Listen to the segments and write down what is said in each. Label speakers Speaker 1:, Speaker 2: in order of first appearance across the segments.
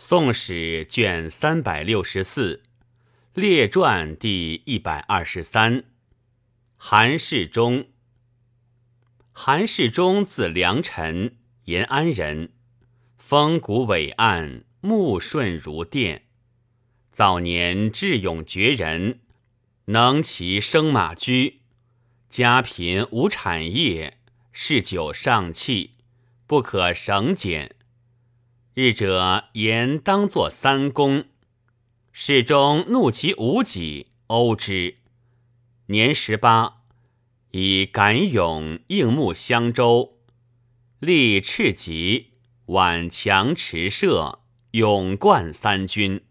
Speaker 1: 宋史卷三百六十四列传第一百二十三。韩世忠，韩世忠字良臣，延安人，风骨伟岸，目顺如电。早年智勇绝人，能骑生马驹。家贫无产业，嗜酒上气，不可省俭。日者言当作三公，世中怒其无己，殴之。年十八，以敢勇应募襄州，立赤棘，挽强持射，勇冠三军。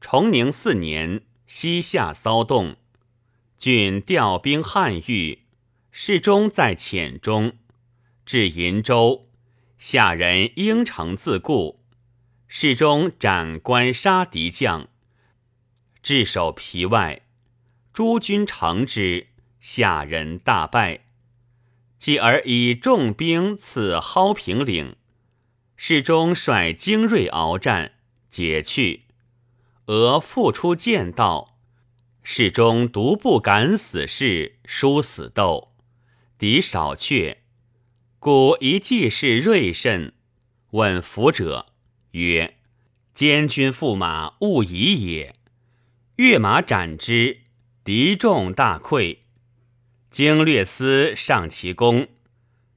Speaker 1: 崇宁四年，西夏骚动，郡调兵汉豫，世中在遣中，至银州。下人应承自固，侍中斩官杀敌将，置守皮外。诸军乘之，下人大败。继而以重兵刺蒿平岭，侍中率精锐鏖战，解去。俄复出剑道，侍中独不敢死士，殊死斗，敌少却。古一计是锐甚，问俘者曰：“监军驸马勿疑也。”跃马斩之，敌众大溃。经略司上其功，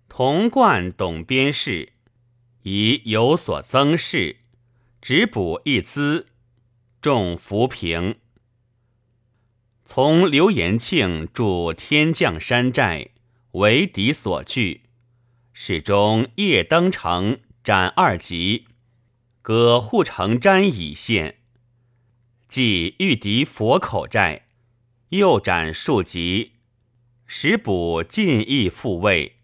Speaker 1: 童贯董边事，以有所增事，只补一资，众浮平。从刘延庆驻天降山寨，为敌所惧。始终夜登城斩二级，割护城毡以献。即御敌佛口寨，又斩数级，时补进义复位，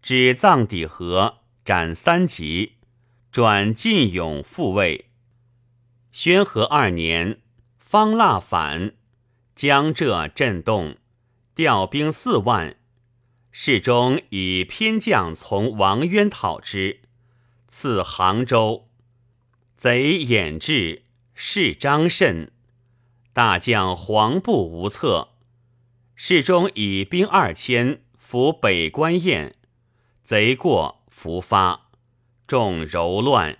Speaker 1: 至藏底河斩三级，转晋勇复位。宣和二年，方腊反，江浙震动，调兵四万。世中以偏将从王渊讨之，赐杭州。贼掩至，势张甚，大将黄布无策。世中以兵二千伏北关堰，贼过伏发，众柔乱。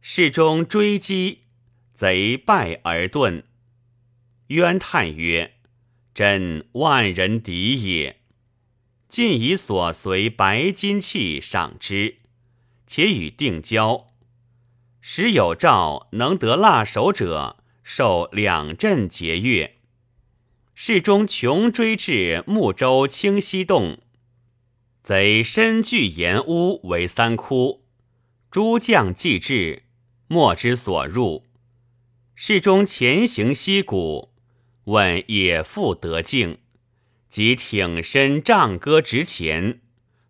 Speaker 1: 世中追击，贼败而遁。渊叹曰：“朕万人敌也。”尽以所随白金器赏之，且与定交。时有诏能得腊首者，受两镇节钺。世中穷追至睦州清溪洞，贼身据岩屋为三窟，诸将既至，莫之所入。世中前行溪谷，问野妇得境。即挺身仗戈直前，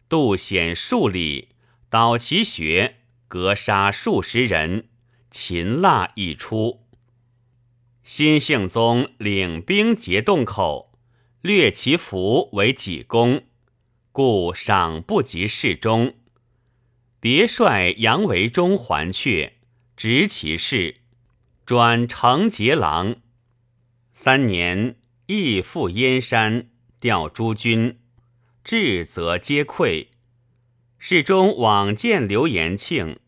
Speaker 1: 渡险数里，倒其穴，格杀数十人，擒蜡一出。新兴宗领兵劫洞口，掠其服为己功，故赏不及侍中。别率杨维忠还阙，执其事，转承节郎。三年，亦赴燕山。调诸军，至则皆溃。侍中往见刘延庆，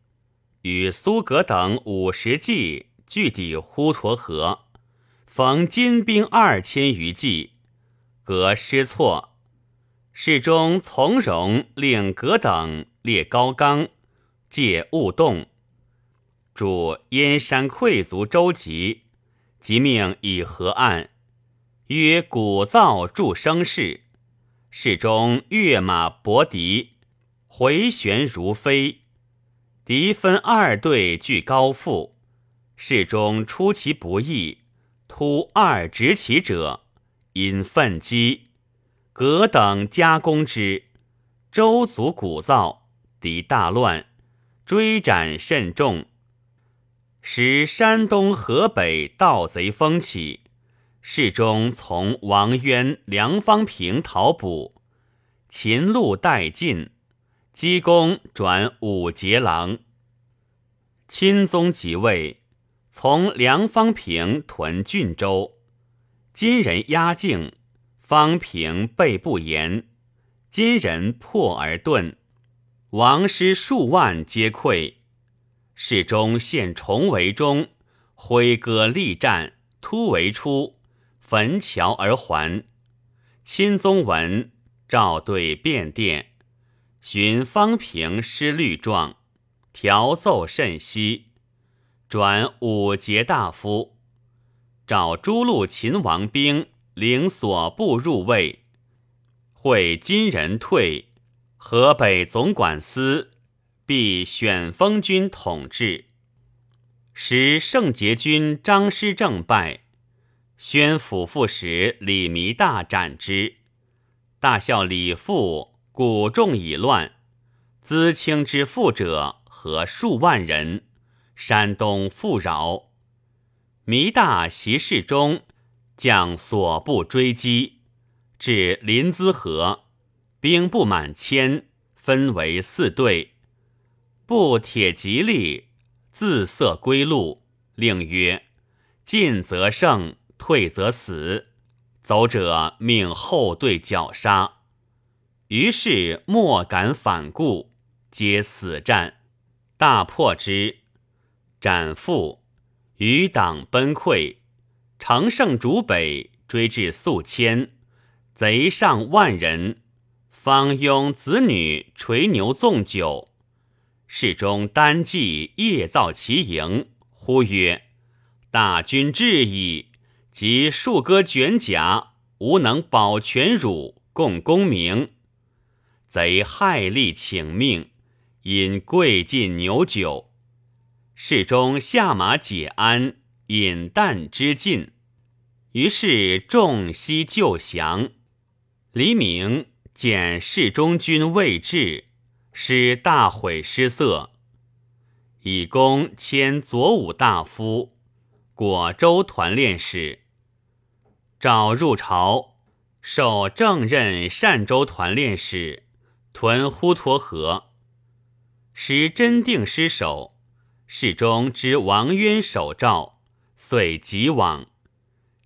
Speaker 1: 与苏格等五十骑拒抵呼沱河，逢金兵二千余骑，革失措。侍中从容，令葛等列高冈，借勿动。主燕山溃卒周吉，即命以河岸。曰：“鼓噪助声势，势中跃马搏敌，回旋如飞。敌分二队据高阜，势中出其不意，突二执其者，因奋击。葛等加攻之，周卒鼓噪，敌大乱，追斩甚众，使山东、河北盗贼风起。”世中从王渊、梁方平讨捕，秦路殆尽，积功转武节郎。钦宗即位，从梁方平屯郡州，金人压境，方平备不严，金人破而遁，王师数万皆溃。世中献重围中，挥戈力战，突围出，焚桥而还。钦宗闻，召对便殿，寻方平失律状，调奏甚稀，转五节大夫，召诸路秦王兵领所部入魏，会金人退，河北总管司。必选封军统治，时圣节军张师正败，宣府副使李弥大斩之。大笑李父鼓众已乱，资清之富者合数万人，山东富饶。弥大袭事中，将所部追击，至临淄河，兵不满千，分为四队。布铁吉利，自色归路，令曰：“进则胜，退则死。走者命后队绞杀。”于是莫敢反顾，皆死战，大破之，斩父，余党崩溃，乘胜逐北，追至宿迁，贼上万人，方拥子女垂牛纵酒。世中单骑夜造其营，呼曰：“大军至矣！”及数戈卷甲，无能保全汝，共功名。贼害力请命，因贵尽牛酒。世中下马解鞍，饮啖之尽。于是众悉救降。黎明见世中军未至。使大悔失色，以功迁左武大夫、果州团练使。诏入朝，授正任善州团练使，屯呼沱河。时真定失守，世中知王渊守诏，遂即往。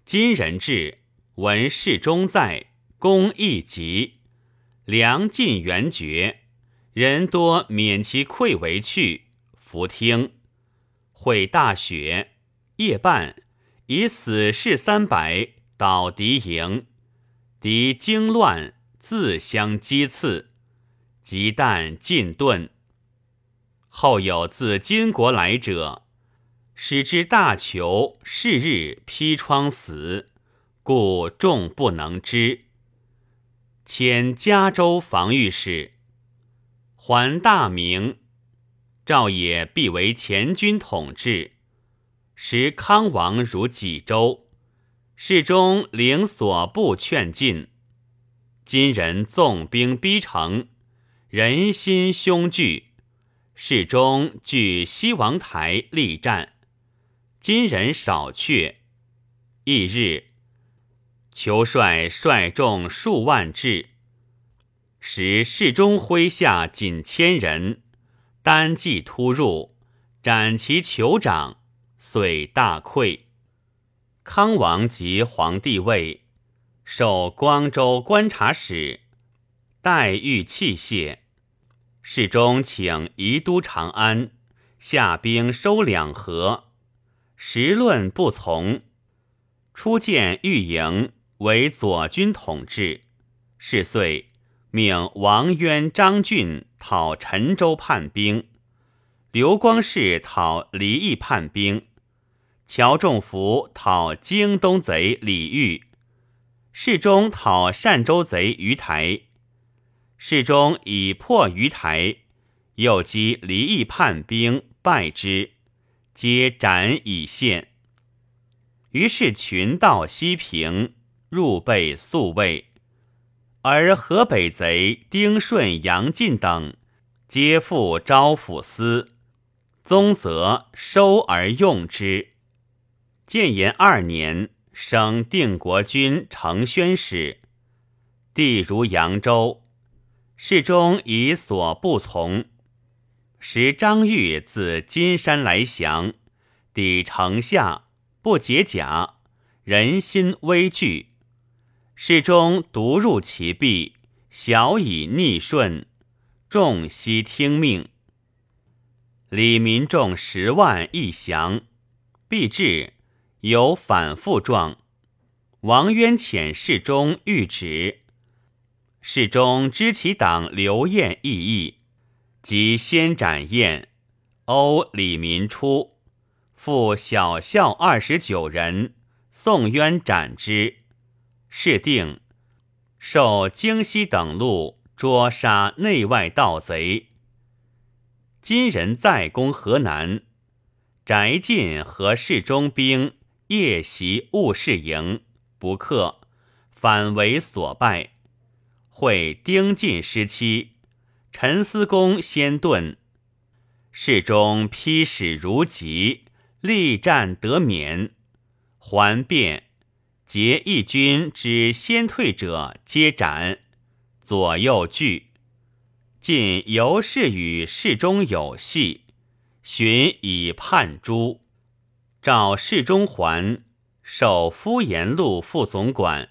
Speaker 1: 今人至，闻世中在，公亦急，粮尽援绝。人多免其溃为去，伏听。会大雪，夜半以死士三百倒敌营，敌惊乱，自相击刺，急旦尽遁。后有自金国来者，使之大囚，是日披窗死，故众不能知。迁嘉州防御使。还大明，赵也必为前军统治。时康王如济州，世中领所部劝进。今人纵兵逼城，人心凶惧。世中据西王台力战，今人少却。翌日，求帅率众数万至。时世中麾下仅千人，单骑突入，斩其酋长，遂大溃。康王即皇帝位，授光州观察使，待遇器械。世中请移都长安，下兵收两河，时论不从，初见御营为左军统治，是岁。命王渊、张俊讨陈州叛兵，刘光世讨黎邑叛兵，乔仲福讨京东贼李煜，世中讨单州贼于台。世中以破于台，又击离邑叛兵，败之，皆斩以献。于是群盗西平，入备宿卫。而河北贼丁顺、杨进等，皆赴招抚司，宗泽收而用之。建炎二年，升定国军承宣使，地如扬州。世中以所不从，时张玉自金山来降，抵城下，不解甲，人心危惧。世中独入其壁，小以逆顺，众悉听命。李民众十万一降，必至，有反复状。王渊遣侍中谕旨，侍中知其党刘晏异议，即先斩晏，殴李民出，复小校二十九人，宋渊斩之。事定，受京西等路捉杀内外盗贼。今人再攻河南，翟进和侍中兵夜袭务事营，不克，反为所败。会丁进失期，陈思公先遁，侍中批使如疾，力战得免，还变，结义军之先退者皆斩，左右惧。晋由是与侍中有隙，寻以叛诛。召侍中还，守敷延路副总管，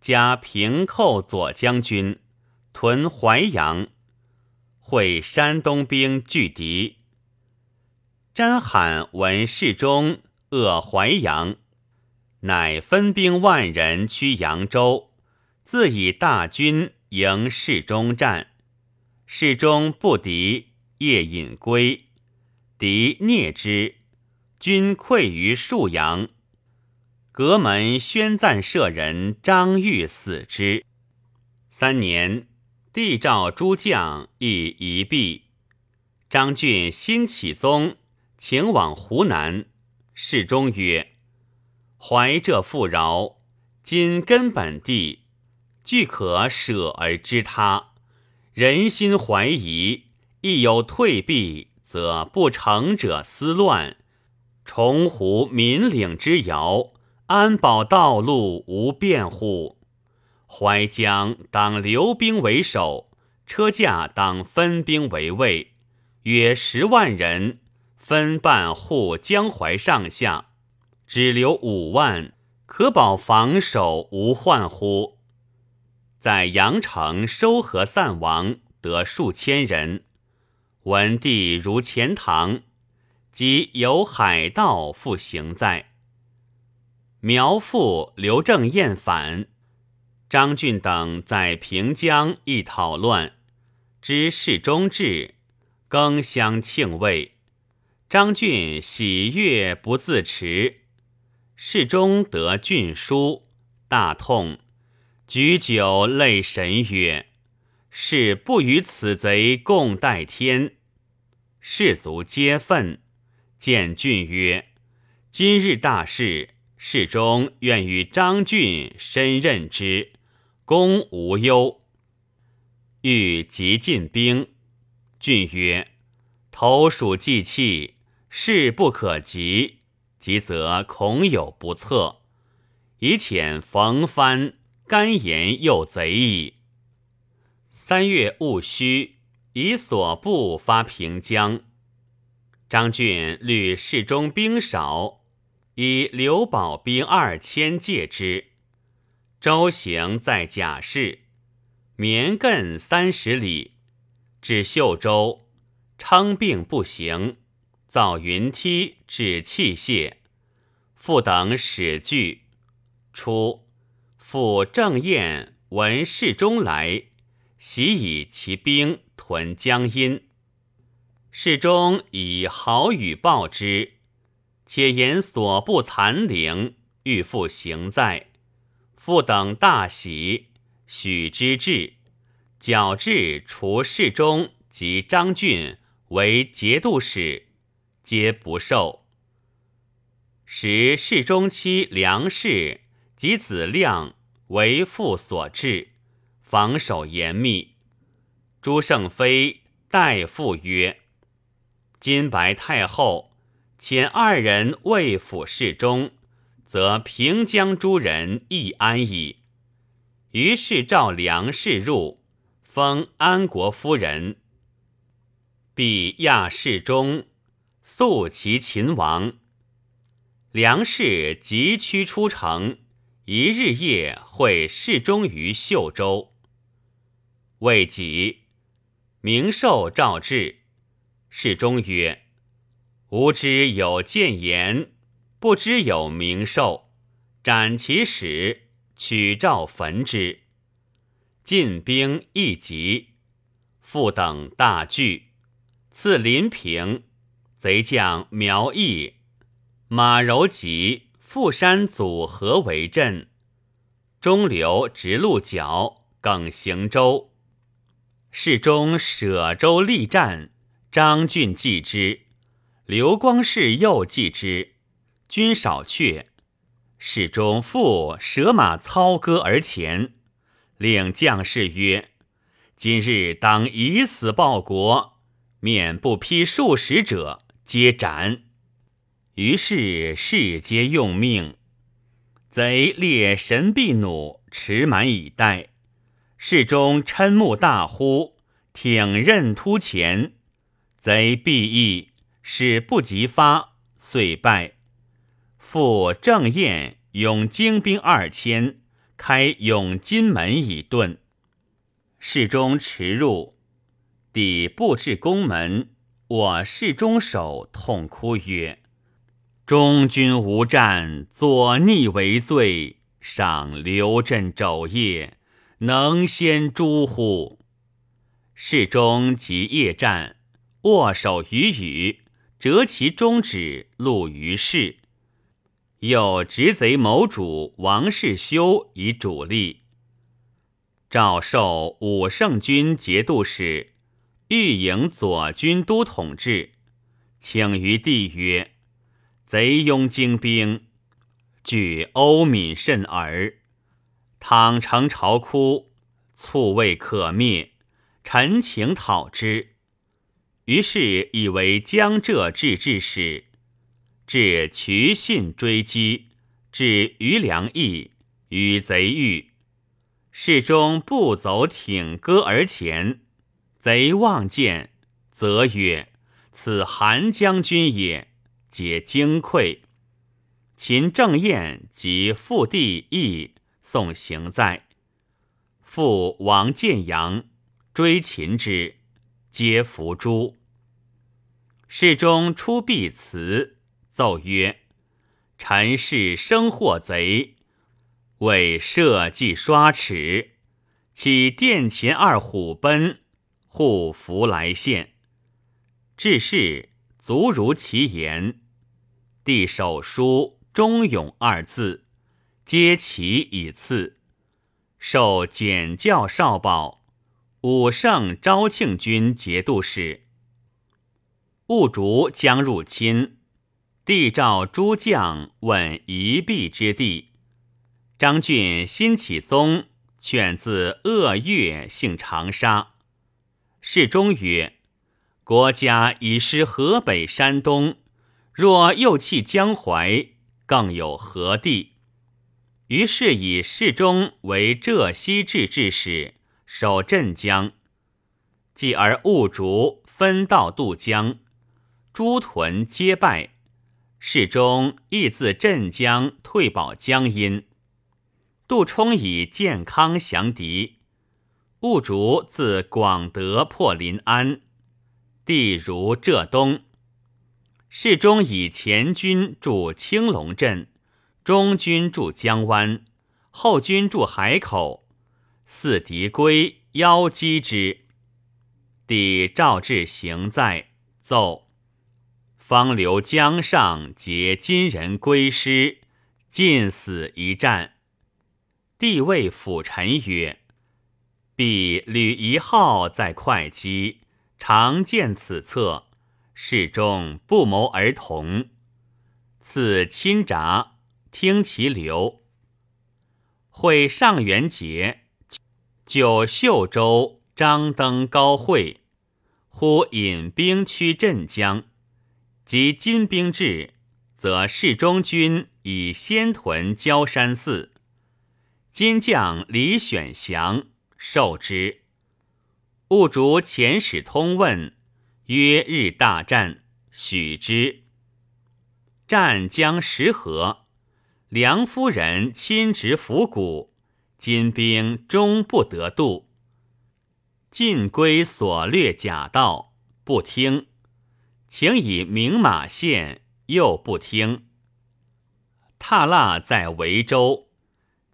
Speaker 1: 加平寇左将军，屯淮阳。会山东兵拒敌。詹罕闻侍中扼淮阳，乃分兵万人趋扬州，自以大军迎侍中战。侍中不敌，夜隐归，敌聂之，军溃于沭阳。阁门宣赞舍人张玉死之。三年，帝诏诸将亦一毕。张俊新起宗，请往湖南。侍中曰：“怀浙富饶，今根本地，俱可舍而知他。”人心怀疑，亦有退避，则不成者思乱。重湖民领之遥，安保道路无变乎？淮江当留兵为守，车驾当分兵为卫，约十万人，分半护江淮上下，只留五万，可保防守无患乎？在阳城收合散亡，得数千人。文帝如钱塘，即有海盗复行在。苗阜刘正厌反，张俊等在平江亦讨乱，知事中至，更相庆慰。张俊喜悦不自持，事中得郡书，大痛。举酒泪神曰：“是不与此贼共戴天。”士卒皆愤。见郡曰：“今日大事，事中愿与张俊身任之，公无忧。”欲急进兵。郡曰：“投鼠忌器，事不可急，急则恐有不测。以遣冯帆。”甘言又贼矣。三月戊戌，以所部发平江。张俊虑侍中兵少，以刘保兵二千借之。周行在甲士，绵亘三十里，至秀州，称病不行，造云梯置器械，复等使具。初。复郑燕闻侍中来，喜以其兵屯江阴。侍中以好语报之，且言所不残陵，欲复行在。复等大喜，许之至，矫治除侍中及张俊为节度使，皆不受。时侍中妻梁氏及子亮。为父所制，防守严密。朱胜妃代父曰：“今白太后遣二人为辅侍中，则平江诸人亦安矣。”于是召梁氏入，封安国夫人。必亚世中，速其秦王。梁氏急趋出城，一日夜会侍中于秀州。未几，明寿诏至，世中曰：“吾知有谏言，不知有明寿，斩其使，取诏焚之。”进兵一急。复等大惧，赐临平贼将苗毅、马柔吉富山组合为阵，中流直鹿角，耿行舟。世中舍舟力战，张俊继之，刘光世又继之，军少却。世中复舍马操戈而前，令将士曰。今日当以死报国，免不批数十者，皆斩。于是士皆用命。贼列神臂弩，持满以待。士中嗔目大呼，挺刃突前。贼必翼，使不及发，遂败。复郑燕拥精兵二千，开永金门以遁。侍中驰入，抵布置宫门，我侍中守痛哭曰：“中军无战，左逆为罪，赏刘镇肘腋，能先诛乎？”侍中即夜战，握手于羽，折其中指，录于市。又执贼谋主王世修以主力。诏授武圣军节度使、御营左军都统制，请于帝曰：“贼拥精兵，据欧闽甚耳。倘成巢窟，卒未可灭。臣请讨之。”于是以为江浙制置使，至渠信追击，至余梁邑，与贼遇。侍中不走，挺戈而前。贼望见，则曰：“此韩将军也。”皆惊溃。秦正彦及父弟义送行在。父王建阳追秦之，皆伏诛。侍中出必辞，奏曰：“臣是生获贼。”为社稷刷齿，起殿前二虎奔，护符来献。至是足如其言。帝手书“忠勇”二字，皆其以赐。授简教少保，武圣昭庆军节度使。兀竹将入侵，帝召诸将问夷璧之地。张俊新起宗，犬自鄂越，姓长沙。世中曰：“国家已失河北、山东，若又弃江淮，更有何地？”于是以世中为浙西制置使，守镇江。继而兀竹分道渡江，诸屯皆败。世中亦自镇江退保江阴。杜充以健康降敌，兀竹自广德破临安，地如浙东。世中以前军驻青龙镇，中军驻江湾，后军驻海口。四敌归，邀击之。帝诏至行在，奏：方留江上结金人归师，尽死一战。帝谓辅臣曰：“必吕一号在会稽，常见此策，事中不谋而同。赐亲札，听其流。会上元节，九秀州张登高会，忽引兵驱镇江。及金兵至，则侍中军以先屯焦山寺。”金将李选祥受之。兀竹遣使通问，约日大战，许之。战将时和，梁夫人亲执府谷，金兵终不得渡。尽归所掠假道，不听，请以明马献，又不听。踏腊在维州，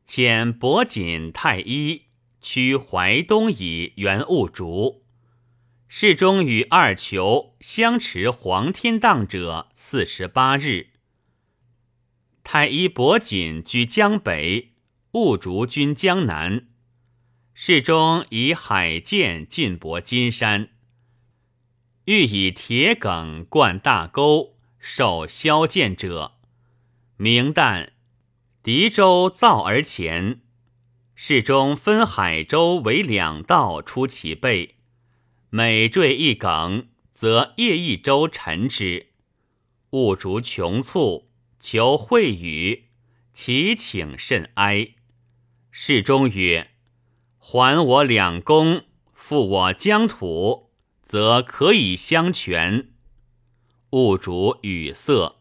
Speaker 1: 遣伯锦太医驱淮东以援兀竹。世中与二囚相持黄天荡者四十八日。太医伯锦居江北，兀竹军江南。世中以海舰进博金山，欲以铁梗灌大沟，受削剑者。明旦，狄州造而前，世中分海州为两道出其背，每坠一梗，则夜一舟沉之。物逐穷促，求会语，其请甚哀。世中曰：“还我两公，复我疆土，则可以相权。”物主语塞，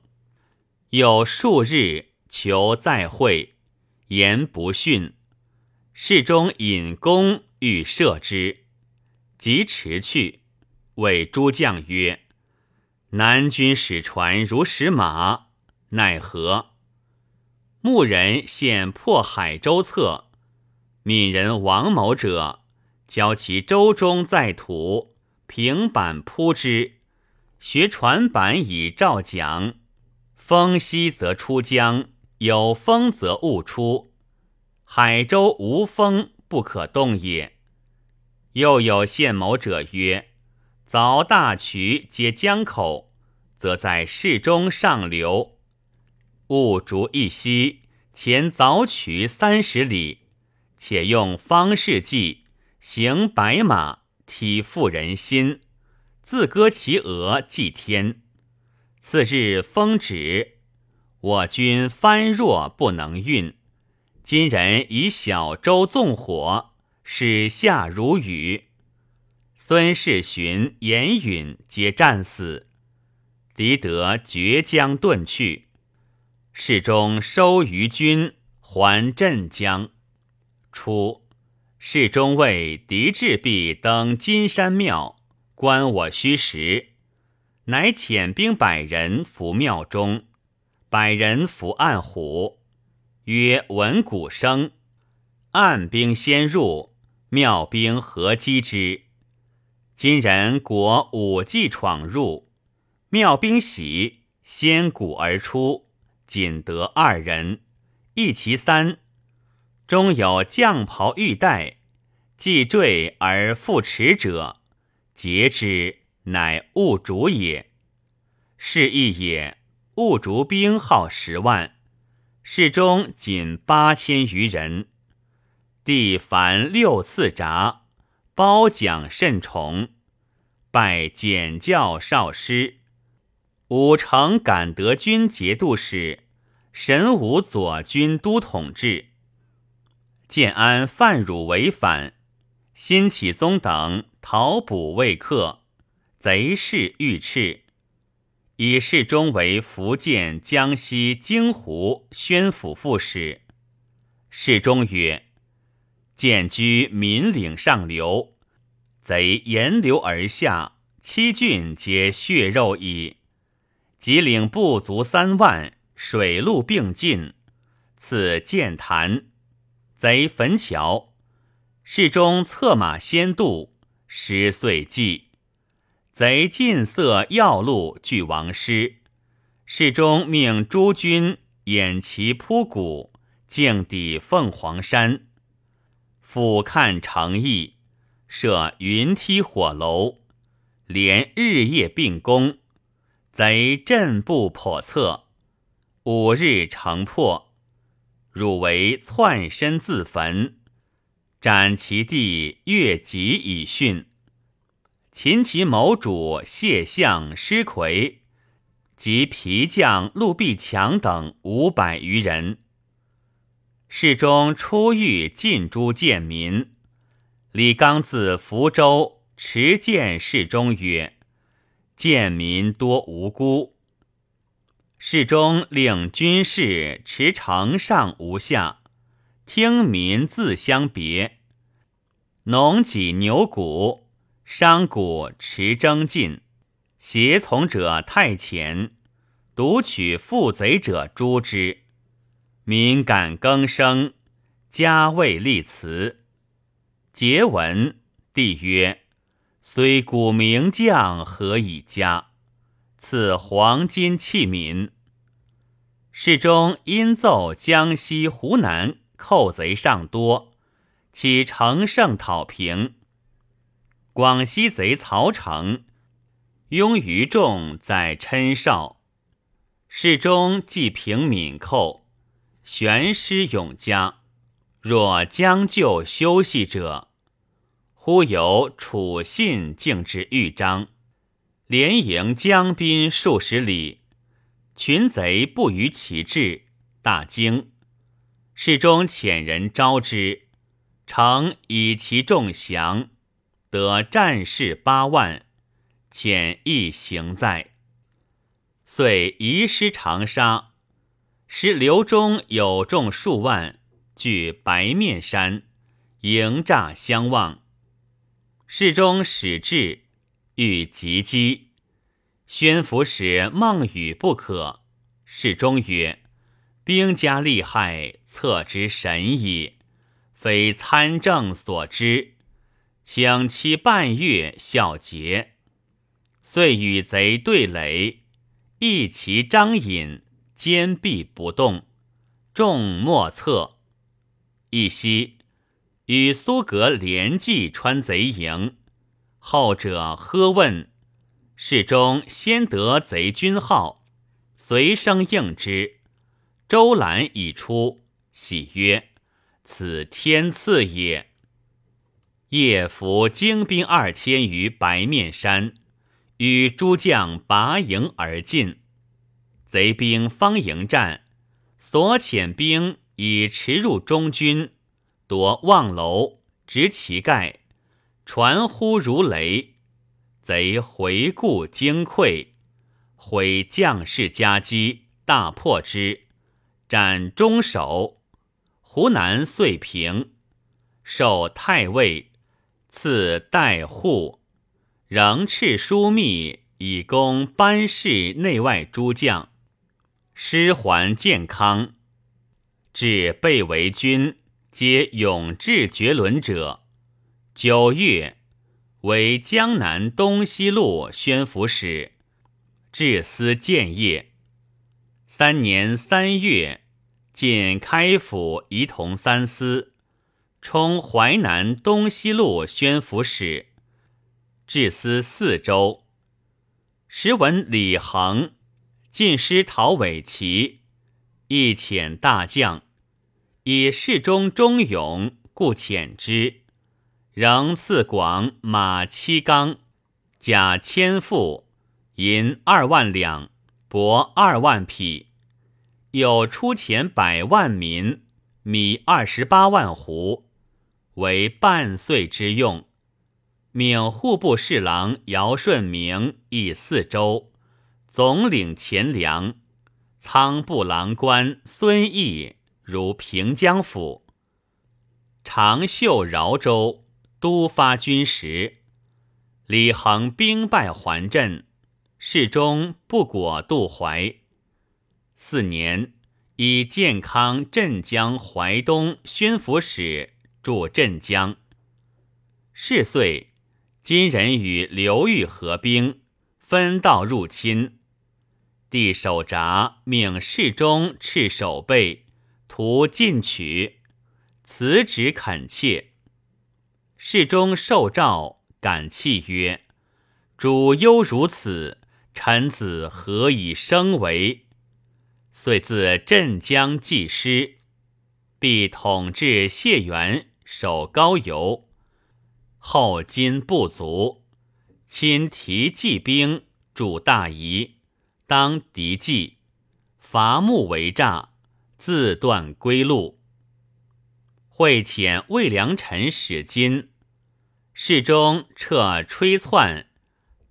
Speaker 1: 有数日。求再会，言不逊。侍中引弓欲射之，即驰去。谓诸将曰：“南军使船如使马，奈何？”牧人现破海州侧，闽人王某者，教其舟中在土，平板铺之，学船板以照桨。风息则出江。有风则勿出，海州无风不可动也。又有献谋者曰：凿大渠接江口，则在市中上流。勿逐一夕，前早取三十里，且用方士计，行白马，体妇人心，自割其额祭天。次日风止。我军翻若不能运，今人以小舟纵火，使下如雨。孙世寻、严允皆战死，狄德绝江遁去。世中收余军，还镇江。初，世中为狄志弼登金山庙，观我虚实，乃遣兵百人伏庙中。百人伏暗虎，曰：“闻鼓声，暗兵先入，妙兵合击之。今人果武计闯入，妙兵喜，先鼓而出，仅得二人，一其三，中有将袍玉带，既坠而复持者，截之，乃物主也。是亦也。”兀竹兵号十万，士中仅八千余人。帝凡六次札，褒奖甚崇，拜简教少师。武城感德军节度使，神武左军都统制。建安犯汝违反，辛启宗等讨捕未克，贼势欲斥。以世中为福建、江西、京湖宣抚副使。世中曰：“建居民岭上流，贼沿流而下，七郡皆血肉矣。即领部卒三万，水陆并进，此剑潭，贼焚桥。世中策马先渡，失岁计。”贼尽塞要路，拒王师。世中命诸军掩其扑谷，径抵凤凰山。俯瞰城邑，设云梯火楼，连日夜并攻。贼阵不叵测，五日城破。汝为窜身自焚，斩其弟越级以训。秦其谋主谢相施魁及皮将陆必强等五百余人。世中出狱尽诛贱民。李纲自福州持剑侍中曰：“贱民多无辜。侍中令军士持城上无下，听民自相别。农己牛鼓，商贾持征进，胁从者太前，独取负贼者诛之。民感更生，加位立祠。节文，帝曰：“虽古名将，何以加？”赐黄金器皿。世中因奏江西、湖南寇贼尚多，起乘胜讨平。广西贼曹成拥余众在郴绍，世中既平闽寇，悬师永嘉。若将就休息者，忽有楚信径至豫章。连营江滨数十里，群贼不逾其志，大惊。侍中遣人招之，诚以其众降，得战士八万，遣一行在。遂移师长沙，使刘忠有众数万，据白面山，迎诈相望。侍中使至。欲急击，宣抚使孟语不可。侍中曰：“兵家利害，测之神矣，非参政所知。请期半月，效节。”遂与贼对垒，一齐张引，坚壁不动，众莫测。一夕，与苏格连骑穿贼营。后者喝问，侍中先得贼军号，随声应之。周览已出，喜曰：“此天赐也。”夜伏精兵二千于白面山，与诸将拔营而进。贼兵方迎战，所遣兵已驰入中军，夺望楼，执其盖。传呼如雷，贼回顾惊溃，毁将士家基，大破之，斩中守。湖南遂平，授太尉，赐代户，仍敕枢密以供班氏内外诸将。师还健康，至被为军，皆勇志绝伦者。九月，为江南东西路宣抚使，治司建业。三年三月，进开府仪同三司，充淮南东西路宣抚使，治司四州。时闻李恒进师讨伪齐，亦遣大将，以侍中忠勇，故遣之。仍赐广马七缸，甲千副，银二万两，帛二万匹，有出钱百万民，米二十八万斛，为半岁之用。命户部侍郎姚顺明以四州，总领钱粮。仓部郎官孙毅如平江府，长袖饶州。都发军时，李恒兵败还镇，侍中不果渡淮。四年，以健康镇江淮东宣抚使驻镇江。是岁，金人与刘裕合兵，分道入侵。帝守闸命侍中斥守备，图进取，辞职恳切。侍中受诏，感泣曰：“主忧如此，臣子何以生为？”遂自镇江济师，必统治谢元，守高邮。后金不足，亲提骑兵驻大夷，当敌计，伐木为诈，自断归路。会遣魏良臣使金。侍中撤吹窜，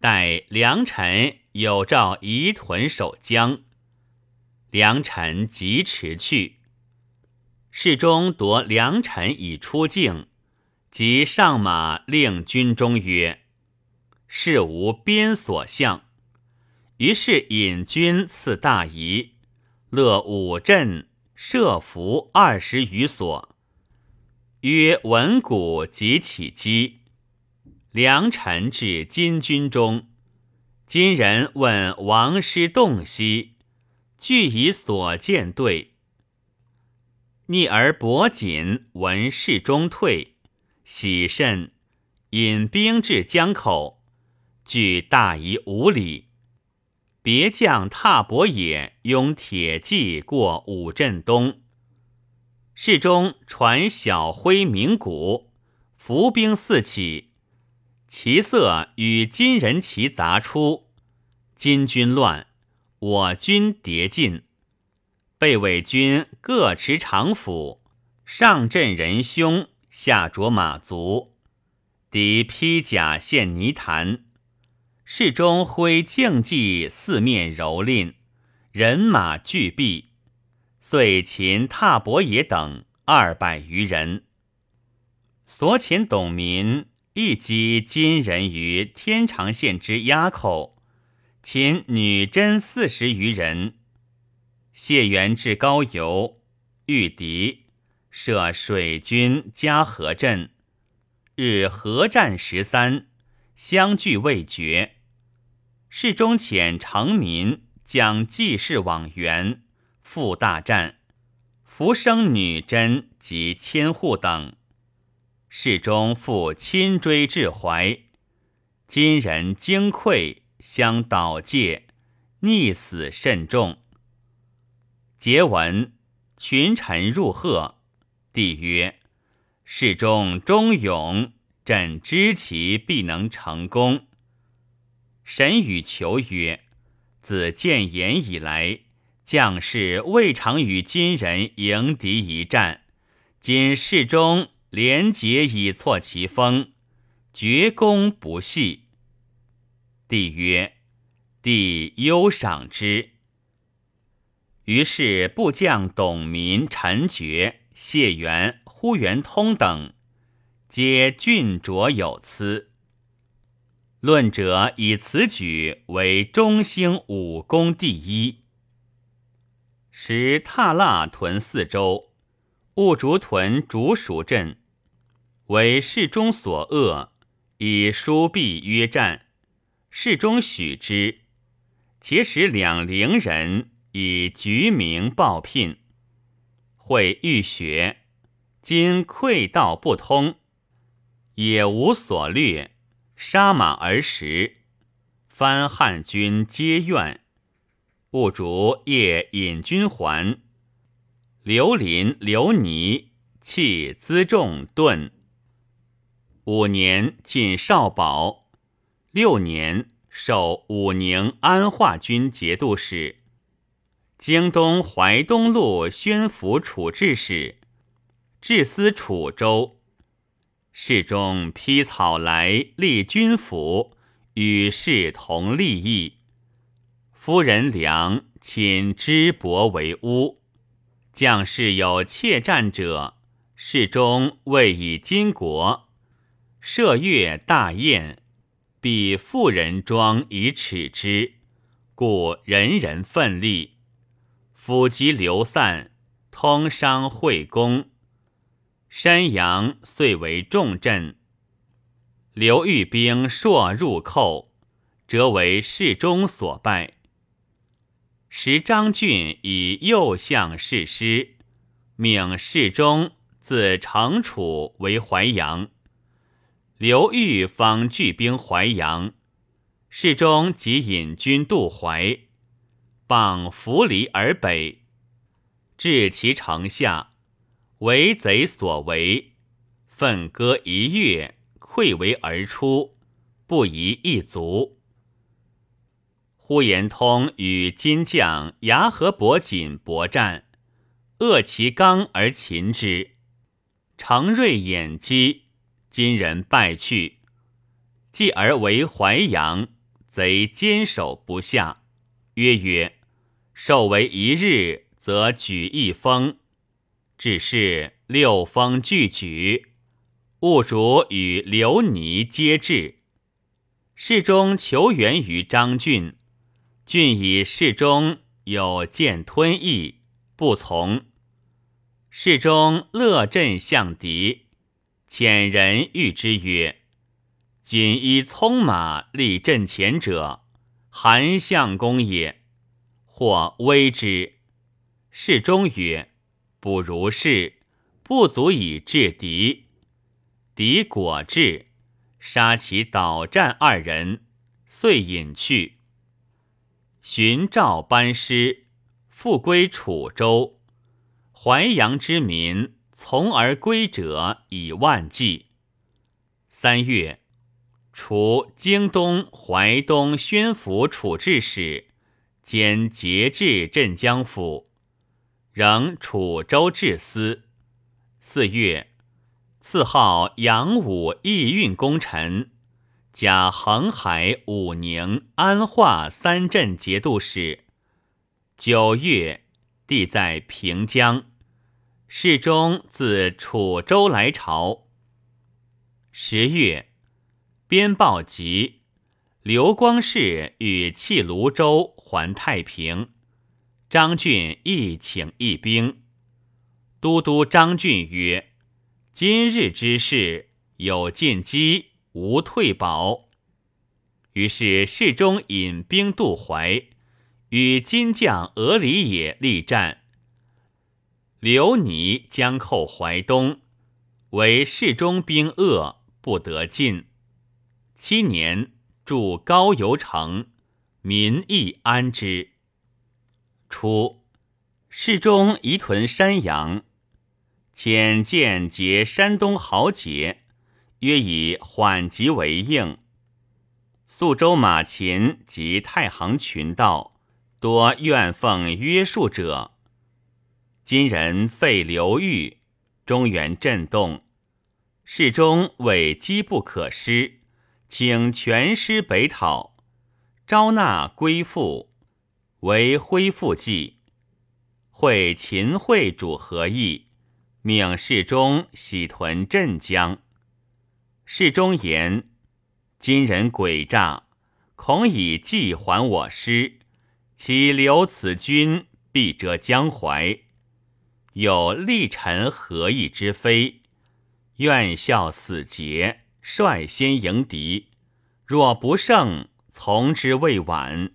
Speaker 1: 待良臣有诏移屯守江，良臣即驰去。侍中夺良臣以出境，即上马令军中曰：“事无边所向。”于是引军赐大仪，乐五镇，设伏二十余所。曰文谷即起击，良臣至金军中，金人问王师洞悉，俱以所见对。逆而薄锦闻事中退，喜甚，引兵至江口，距大夷五里。别将踏伯也拥铁骑过五镇东，市中传小辉鸣鼓，伏兵四起，其色与金人旗杂出，金军乱，我军迭进，被伪军各持长斧，上阵人凶，下着马足，敌披甲陷泥潭。市中挥竞技，四面蹂躏，人马俱毙，遂擒踏伯也等二百余人。所擒董民亦击金人于天长县之崖口，擒女真四十余人。谢元至高邮，遇敌，设水军加河镇，日合战十三，相距未决。世中遣成民将济世往援，复大战，浮生女真及千户等。世中复亲追至怀，金人惊溃，相倒戒，溺死甚众。结闻，群臣入贺，帝曰：“世中忠勇，朕知其必能成功。”神与求曰：“自建言以来，将士未尝与金人迎敌一战。今世中廉洁以挫其锋，绝功不息。”帝曰：“帝忧赏之。”于是部将董民、陈觉、谢元、呼元通等，皆俊卓有词。论者以此举为中兴武功第一。时踏腊屯四州，兀竹屯竹蜀镇，为世中所恶，以书币约战，世中许之，且使两陵人以局名报聘。会欲学，今溃道不通，也无所略。杀马而食，番汉军皆怨。兀竹夜引军还，刘林、刘尼弃辎重遁。五年进少保，六年授武宁安化军节度使，京东淮东路宣抚处置使，治司楚州。侍中披草来立军府，与世同利益。夫人良，请知伯为屋。将士有怯战者，侍中未以金国，设月大宴，必妇人庄以耻之，故人人奋力。府籍流散，通商会公。山阳遂为重镇，刘裕兵朔入寇，则为世中所败。时张俊以右相侍师，命世中自成楚为淮阳。刘豫方聚兵淮阳，世中即引军渡淮，傍扶犁而北，至其城下。为贼所为，奋戈一跃，溃围而出，不遗一卒。呼延通与金将牙和伯锦搏战，扼其刚而擒之，常瑞掩击，金人败去。继而为淮阳，贼坚守不下。曰曰，受为一日，则举一封。只是六封俱举，兀主与刘尼皆至。侍中求援于张俊，俊以侍中有见吞意，不从。侍中乐阵向敌，遣人谕之曰：“锦衣匆马立阵前者，韩相公也。”或威之。侍中曰。不如是，不足以制敌。敌果至，杀其导战二人，遂隐去。寻赵班师，复归楚州。淮阳之民从而归者以万计。三月，除京东、淮东宣抚处置使，兼节制镇江府。仍楚州治司。四月，赐号杨武义运功臣，加恒海、武宁、安化三镇节度使。九月，地在平江。侍中自楚州来朝。十月，边报急，刘光世与弃泸州还太平。张俊亦请一兵。都督张俊曰：“今日之事，有进击，无退保。”于是侍中引兵渡淮，与金将俄里也力战。刘尼将寇淮东，为侍中兵恶，不得进。七年，筑高邮城，民亦安之。初，侍中移屯山阳，遣见结山东豪杰，约以缓急为应。宿州马秦及太行群盗，多愿奉约束者。今人废刘裕，中原震动。侍中为机不可失，请全师北讨，招纳归附。为恢复计，会秦惠主何意？命侍中喜屯镇江。侍中言：今人诡诈，恐以计还我师，其留此军，必折江淮。有立臣何意之非？愿效死节，率先迎敌。若不胜，从之未晚。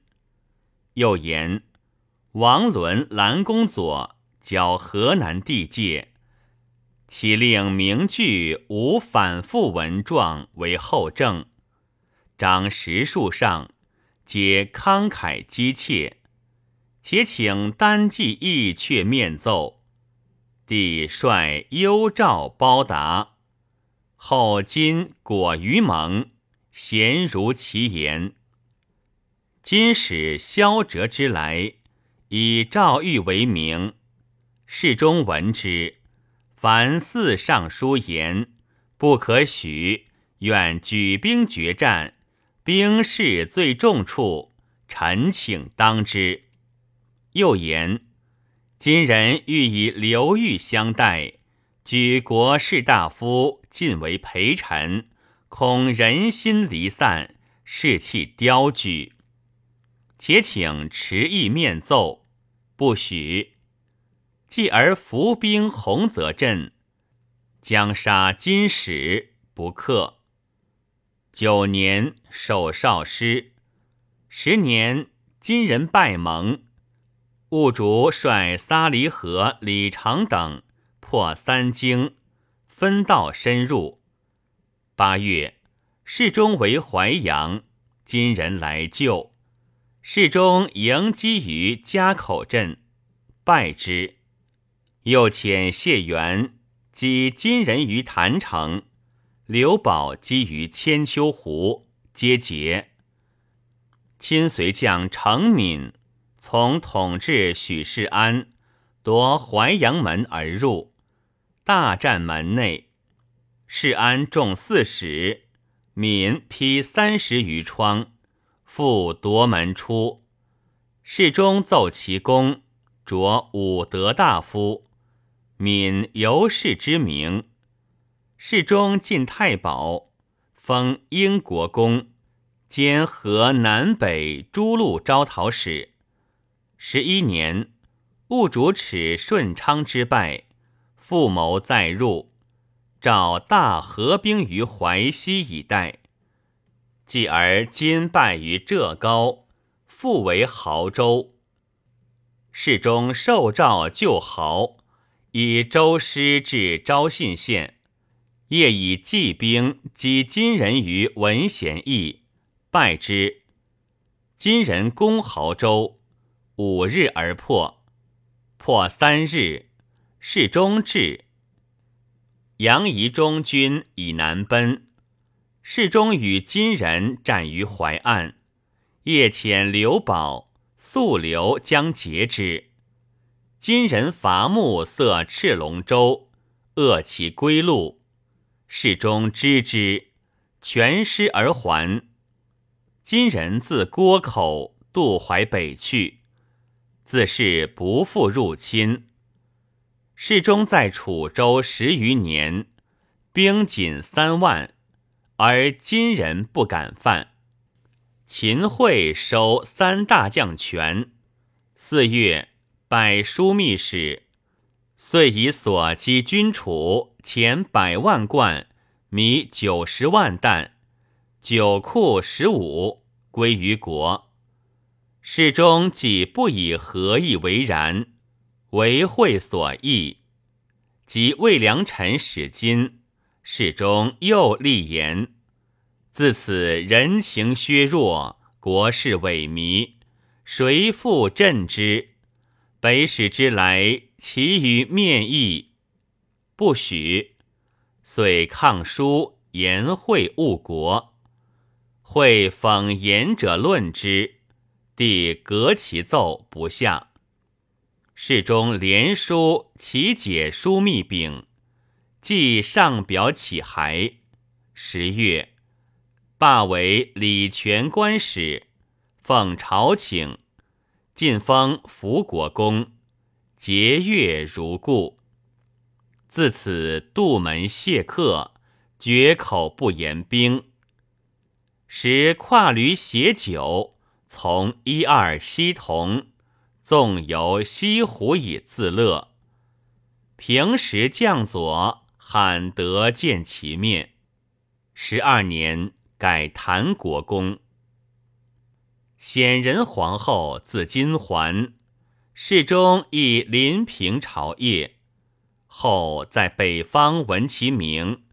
Speaker 1: 又言，王伦、蓝公佐交河南地界，其令名句无反复文状为后证。张实数上，皆慷慨激切，且请单骑义阙面奏。帝率幽诏包答，后今果于盟，贤如其言。今使萧哲之来，以赵玉为名。侍中闻之，凡四尚书言，不可许。愿举兵决战，兵势最重处，臣请当之。又言，今人欲以刘裕相待，举国士大夫尽为陪臣，恐人心离散，士气凋敝。且请持意面奏，不许。继而伏兵洪泽镇，将杀金使，不克。九年守少师，十年金人拜盟。兀竹率撒离合、李长等破三京，分道深入。八月，侍中为淮阳，金人来救。侍中迎击于家口镇，败之。又遣谢元击金人于郯城，刘宝击于千秋湖，皆捷。亲随将程敏从统治许世安夺淮阳门而入，大战门内。世安中四十，敏劈三十余窗。复夺门出。世中奏其功，着武德大夫，敏尤氏之名。世中进太保，封英国公，兼河南北诸路招讨使。十一年，务主持顺昌之败，复谋再入。召大合兵于淮西一带，继而今败于浙高，复为濠州。世中受诏救濠，以州师至昭信县，业以骑兵击金人于文贤驿，败之。金人攻濠州，五日而破，破三日，世中至。杨仪中军以南奔，世中与金人战于淮岸，夜遣刘宝速流将截之。金人伐木色赤龙舟，扼其归路。世中知之，全师而还。金人自郭口渡淮北去，自是不复入侵。世中在楚州十余年，兵仅三万，而今人不敢犯。秦桧收三大将权，四月百枢密使，遂以所积军储钱百万贯，米九十万担，酒库十五，归于国。世中既不以何意为然。为会所议，及魏良臣使金，始终又立言。自此人情削弱，国事萎靡，谁复振之？北使之来，其于面议，不许。遂抗书言会误国，会讽言者论之，帝革其奏不下。侍中连书其解枢密禀，即上表启函。十月，罢为礼权官使，奉朝请，晋封福国公，节月如故。自此杜门谢客，绝口不言兵。时跨驴携酒，从一二西同。纵游西湖以自乐，平时将佐罕得见其面。十二年改谭国公。显仁皇后字金环，世中以临平朝谒。后在北方闻其名，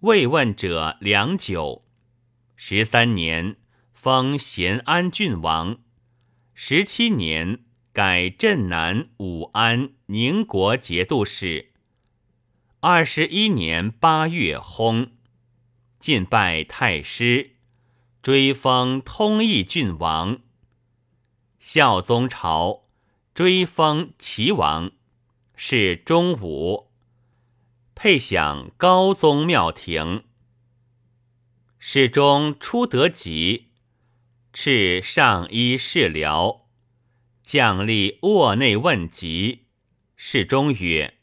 Speaker 1: 慰问者良久。十三年封咸安郡王。十七年。改镇南武安宁国节度使。二十一年八月薨，晋拜太师，追封通义郡王。孝宗朝追封齐王，是中武，配享高宗庙庭。始终初得吉，敕上衣侍僚。将立卧内问疾，侍中曰：“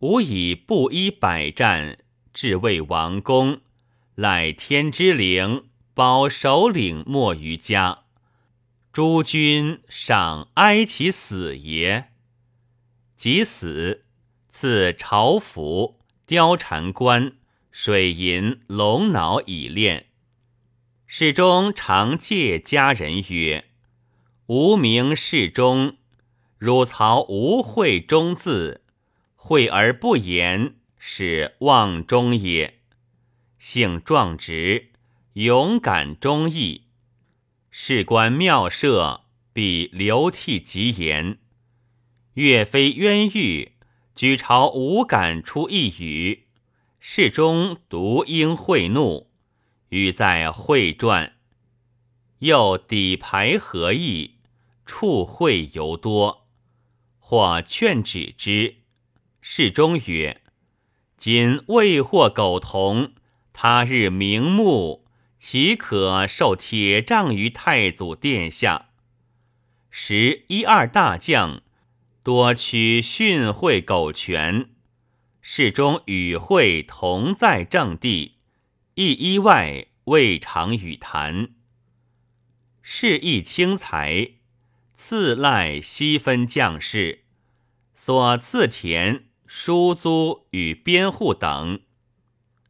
Speaker 1: 吾以布衣百战，至魏王公，赖天之灵，保首领莫于家。诸君赏哀其死也。即死，赐朝服、貂蝉冠、水银、龙脑以殓。侍中常借家人曰。”无名世中，汝曹无讳中字，惠而不言，是望中也。性壮直，勇敢忠义，事关妙设，必流涕疾言。岳飞冤狱，举朝无敢出一语。事中独应会怒，语在会传，又底牌何意？处会尤多，或劝止之。侍中曰：“今未获苟同，他日明目，岂可受铁杖于太祖殿下？时一二大将多取训诲苟全，侍中与会同在正地，亦一外未尝与谈。是亦轻才，赐赖西分将士，所赐田、书租与编户等，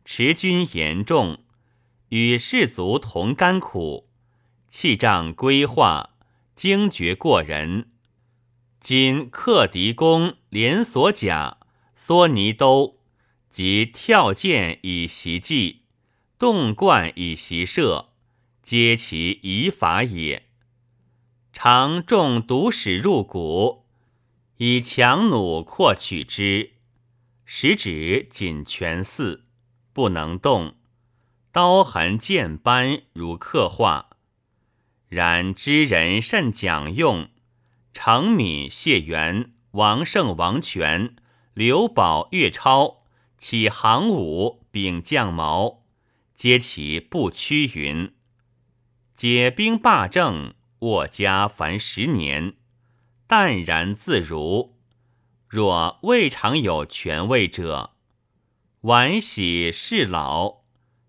Speaker 1: 持军严重。与士卒同甘苦，气仗规划，精绝过人。今克敌弓，连锁甲，梭尼兜，及跳箭以袭击，动贯以袭射，皆其遗法也。常中毒矢入骨，以强弩扩取之，食指仅全四，不能动。刀痕剑斑如刻画，然知人甚讲用。程敏、谢元、王胜、王权、刘宝、岳超起行伍，秉将矛，皆其不屈云。解兵罢政，握家凡十年，淡然自如。若未尝有权位者，晚喜事老。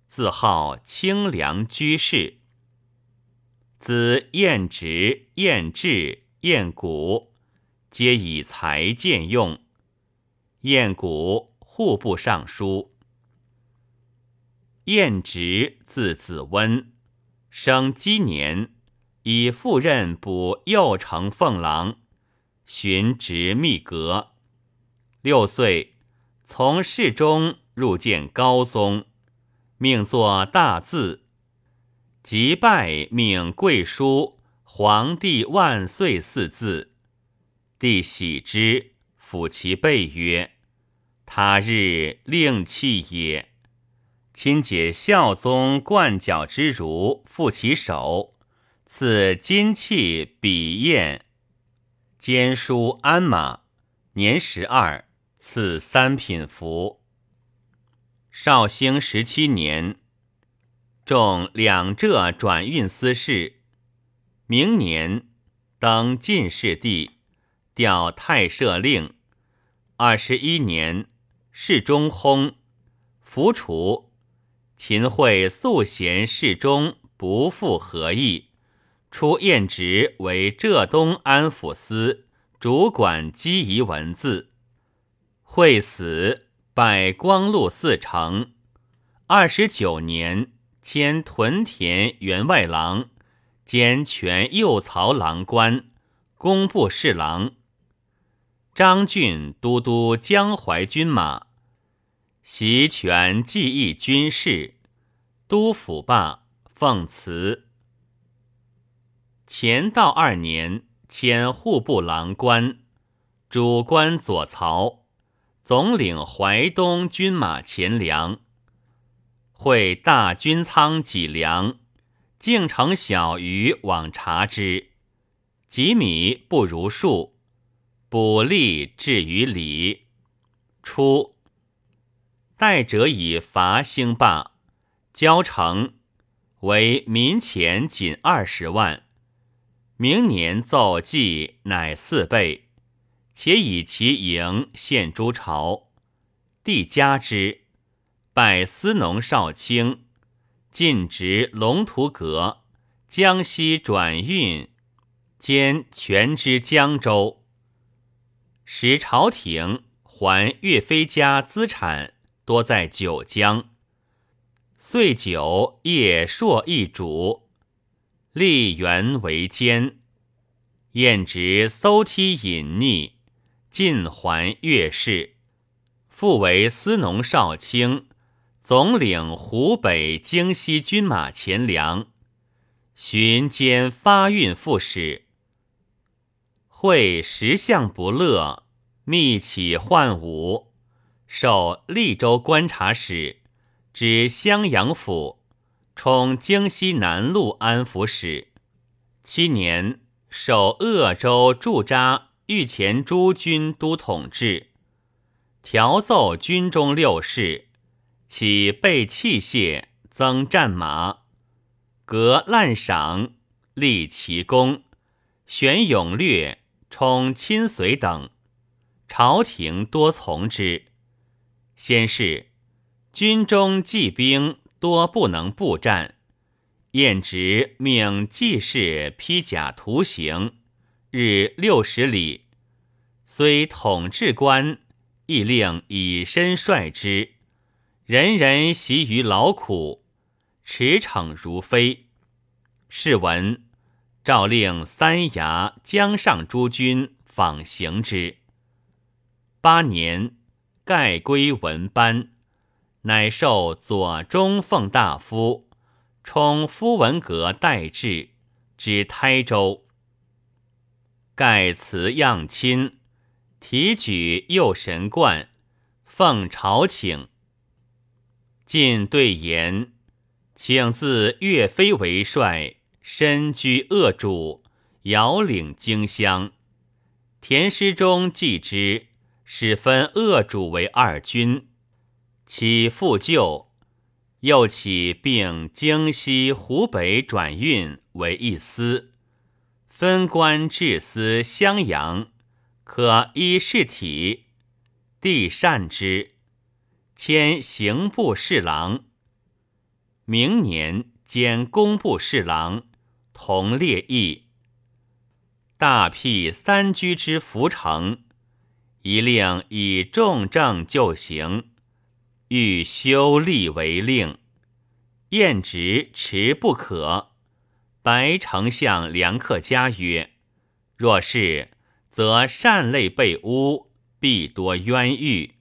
Speaker 1: 自号清凉居士，子晏直、晏志、晏古，皆以才见用。晏古户部尚书。晏直字子温，生鸡年，以赴任补右丞奉郎，寻职秘阁。六岁，从侍中入见高宗。命作大字，即拜命贵书“皇帝万岁”四字。帝喜之，抚其背曰：“他日令弃也。”亲解孝宗冠角之儒，复其手，赐金器笔砚，兼书鞍马。年十二，赐三品符。绍兴十七年，中两浙转运司事。明年，登进士第，调太舍令。二十一年，侍中薨，伏除。秦桧素贤侍中不复何意，出燕职为浙东安抚司，主管机宜文字。会死。拜光禄寺丞，二十九年迁屯田员外郎，兼全右曹郎官，工部侍郎。张俊都督江淮军马，袭权记忆军事，都府罢，奉辞。乾道二年迁户部郎官，主官左曹。总领淮东军马钱粮，会大军仓几粮，竟乘小鱼往察之，几米不如数，补利至于里。初，代者以伐兴罢，交城为民钱仅二十万，明年奏计乃四倍。且以其营献诸朝，帝加之，拜司农少卿，进职龙图阁，江西转运，兼全知江州。使朝廷还岳飞家资产多在九江，岁九夜朔一主，立元为监，验职搜妻隐匿。晋还岳氏，复为司农少卿，总领湖北、京西军马钱粮，巡兼发运副使。会时相不乐，密起换武，授利州观察使，知襄阳府，充京西南路安抚使。七年，守鄂州驻扎。御前诸军都统制，调奏军中六事，起备器械，增战马，革滥赏，立奇功，选勇略，充亲随等，朝廷多从之。先是，军中骑兵多不能步战，晏直命骑士披甲徒行，日六十里。虽统治官，亦令以身率之，人人习于劳苦，驰骋如飞。是闻，诏令三衙、江上诸军访行之。八年，盖归文班，乃授左中奉大夫，充夫文阁待制，知台州。盖辞样亲。提举右神冠，奉朝请。晋对言，请自岳飞为帅，身居鄂主，遥领荆襄。田师中记之，始分鄂主为二军，起复旧，又起并京西、湖北转运为一司，分官治司襄阳。可依事体，地善之，迁刑部侍郎。明年兼工部侍郎，同列邑。大辟三居之浮城，一令以重政就行，欲修立为令。晏直持不可。白丞相梁克嘉曰：“若是。”则善类被诬，必多冤狱；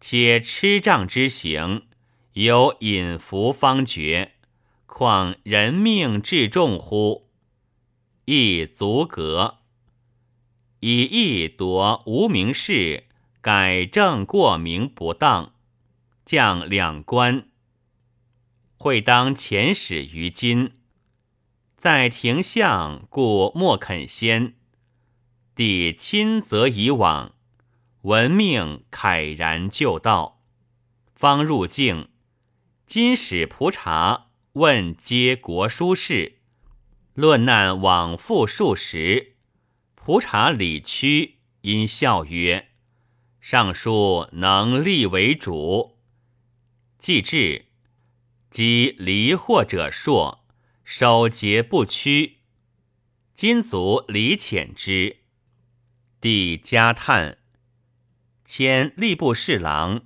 Speaker 1: 且吃杖之刑，有隐伏方决，况人命至重乎？亦足格。以义夺无名氏，改正过名不当，降两官。会当遣使于今，在庭相，故莫肯先。帝亲则以往，闻命慨然就道，方入境。今使蒲察问皆国书事，论难往复数十。蒲察理屈，因笑曰：“尚书能立为主。”既至，即离祸者硕，守节不屈。今卒离遣之。帝加叹，迁吏部侍郎、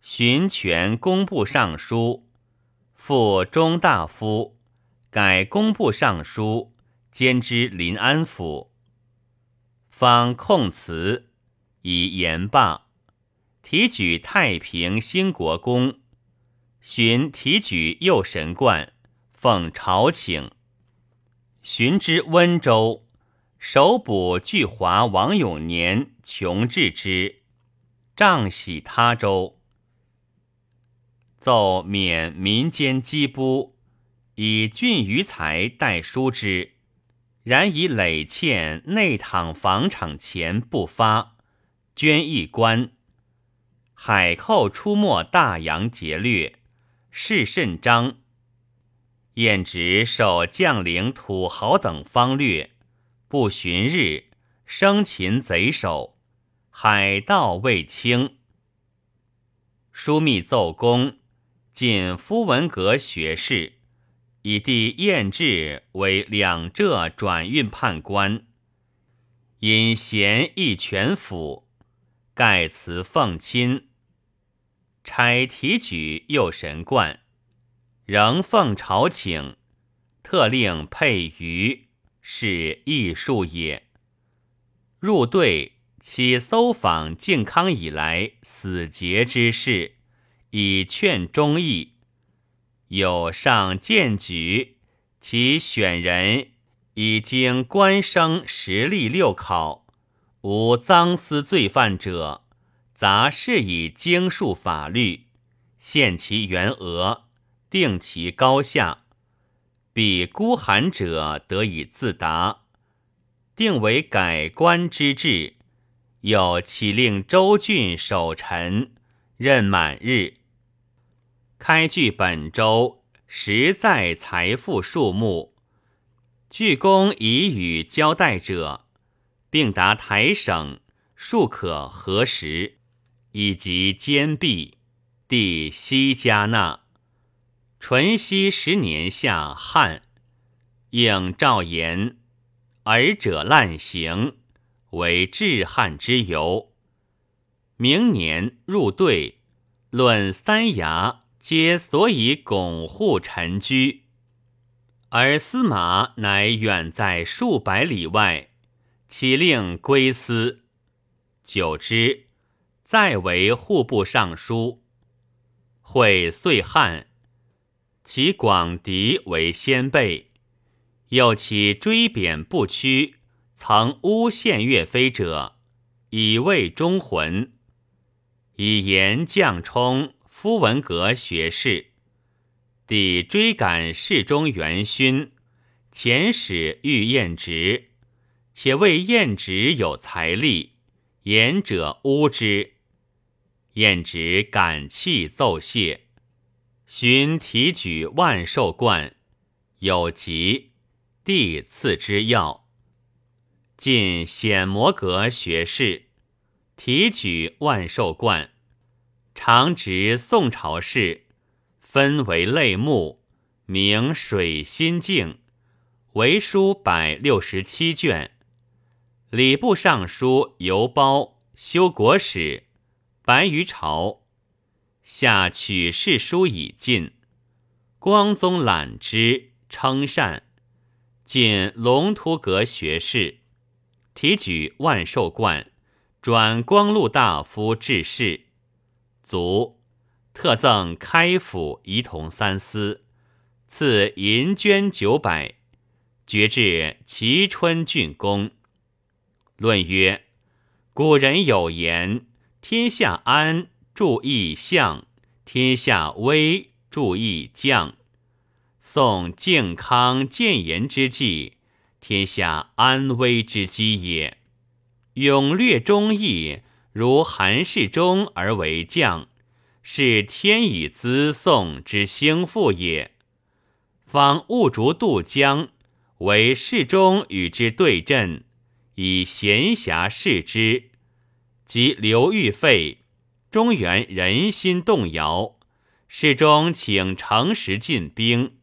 Speaker 1: 巡权工部尚书，复中大夫，改工部尚书，兼之临安府。方控辞，以言罢。提举太平兴国公，寻提举右神冠，奉朝请。寻之温州。首补巨华王永年穷治之，杖喜他州，奏免民间积布，以郡余财代书之。然以累欠内躺房场钱不发，捐一官。海寇出没大洋劫掠，事甚张。晏直受将领土豪等方略。不旬日，生擒贼首，海盗未清。枢密奏功，进夫文阁学士，以弟晏志为两浙转运判官。因贤义全府，盖辞奉亲，差提举右神冠，仍奉朝请，特令佩鱼。是艺术也。入队，起搜访靖康以来死节之事，以劝忠义。有上荐举，其选人已经官升实力六考，无赃私罪犯者，杂事以经术法律，限其原额，定其高下。彼孤寒者得以自达，定为改官之制。又启令州郡守臣任满日，开据本州，实在财富数目。具公以与交代者，并达台省，庶可核实，以及坚壁。地西加纳。淳熙十年夏旱，应诏言，尔者滥行，为治旱之由。明年入对，论三衙皆所以拱护陈居，而司马乃远在数百里外，岂令归司？久之，再为户部尚书。会岁汉，其广狄为先辈，又其追贬不屈，曾诬陷岳飞者，以为忠魂。以言将冲、夫文阁学士，帝追赶侍中元勋，遣使欲验职，且谓验职有财力，言者诬之。验职感泣奏谢，寻提举万寿冠，有疾，帝赐之药。进显摩阁学士。提举万寿冠，常执宋朝事，分为类目，名水心镜，为书百六十七卷。礼部尚书游褒修国史，白于朝。下取士书已尽，光宗览之，称善。进龙图阁学士，提举万寿冠。转光禄大夫致仕，卒，特赠开府仪同三司，赐银绢九百，爵至齐春郡公。论曰：古人有言：“天下安，注意相；天下危，注意将。”宋靖康建言之际，天下安危之机也。勇略忠义，如韩世忠而为将，是天以资宋之兴复也。方误逐渡江，为世忠与之对阵，以闲暇视之，及刘裕废，中原人心动摇。世中请诚实进兵，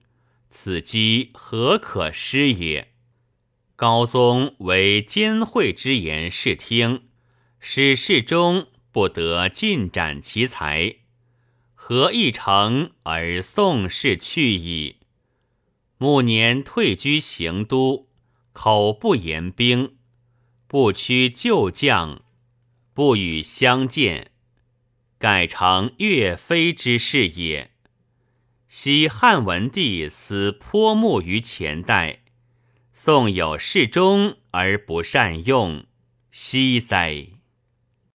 Speaker 1: 此机何可失也？高宗为监会之言视听，使事中不得尽展其才，何一成而宋氏去矣？暮年退居行都，口不言兵，不屈旧将，不与相见，改成岳飞之事也。昔汉文帝死泼墨于前代。宋有事中而不善用，惜哉！